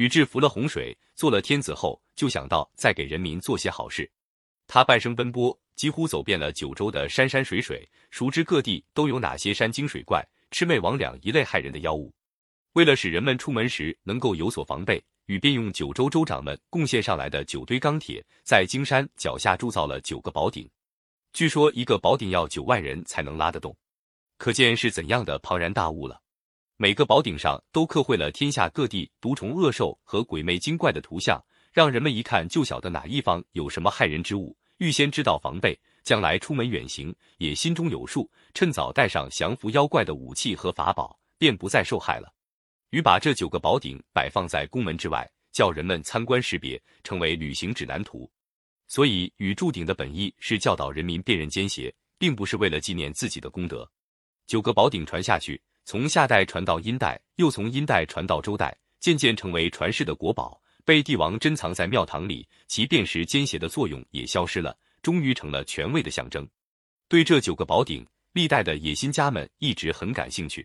禹制服了洪水，做了天子后，就想到再给人民做些好事。他半生奔波，几乎走遍了九州的山山水水，熟知各地都有哪些山精水怪、魑魅魍魉一类害人的妖物。为了使人们出门时能够有所防备，禹便用九州州长们贡献上来的九堆钢铁，在荆山脚下铸造了九个宝鼎。据说一个宝鼎要九万人才能拉得动，可见是怎样的庞然大物了。每个宝顶上都刻绘了天下各地毒虫恶兽和鬼魅精怪的图像，让人们一看就晓得哪一方有什么害人之物，预先知道防备，将来出门远行也心中有数，趁早带上降服妖怪的武器和法宝，便不再受害了。禹把这九个宝鼎摆放在宫门之外，叫人们参观识别，成为旅行指南图。所以禹铸鼎的本意是教导人民辨认奸邪，并不是为了纪念自己的功德。九个宝鼎传下去。从夏代传到殷代，又从殷代传到周代，渐渐成为传世的国宝，被帝王珍藏在庙堂里。其辨识奸邪的作用也消失了，终于成了权位的象征。对这九个宝鼎，历代的野心家们一直很感兴趣。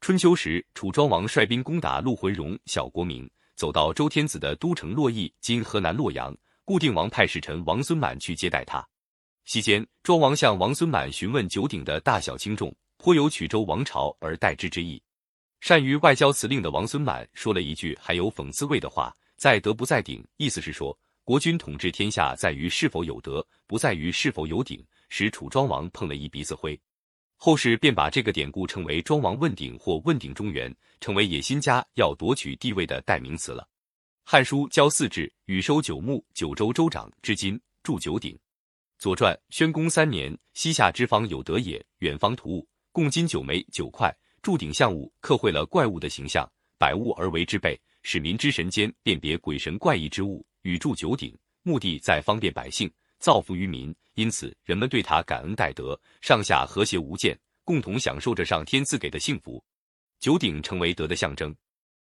春秋时，楚庄王率兵攻打陆浑戎小国民，走到周天子的都城洛邑（今河南洛阳），固定王派使臣王孙满去接待他。席间，庄王向王孙满询问九鼎的大小轻重。颇有曲周王朝而代之之意。善于外交辞令的王孙满说了一句还有讽刺味的话：“在德不在鼎。”意思是说，国君统治天下在于是否有德，不在于是否有鼎，使楚庄王碰了一鼻子灰。后世便把这个典故称为“庄王问鼎”或“问鼎中原”，成为野心家要夺取地位的代名词了。《汉书·交祀志》禹收九牧，九州州长，至今铸九鼎。《左传》宣公三年，西夏之方有德也，远方图物。共金九枚九块，铸鼎象物刻绘了怪物的形象，百物而为之备，使民之神间辨别鬼神怪异之物。与铸九鼎，目的在方便百姓，造福于民，因此人们对他感恩戴德，上下和谐无间，共同享受着上天赐给的幸福。九鼎成为德的象征。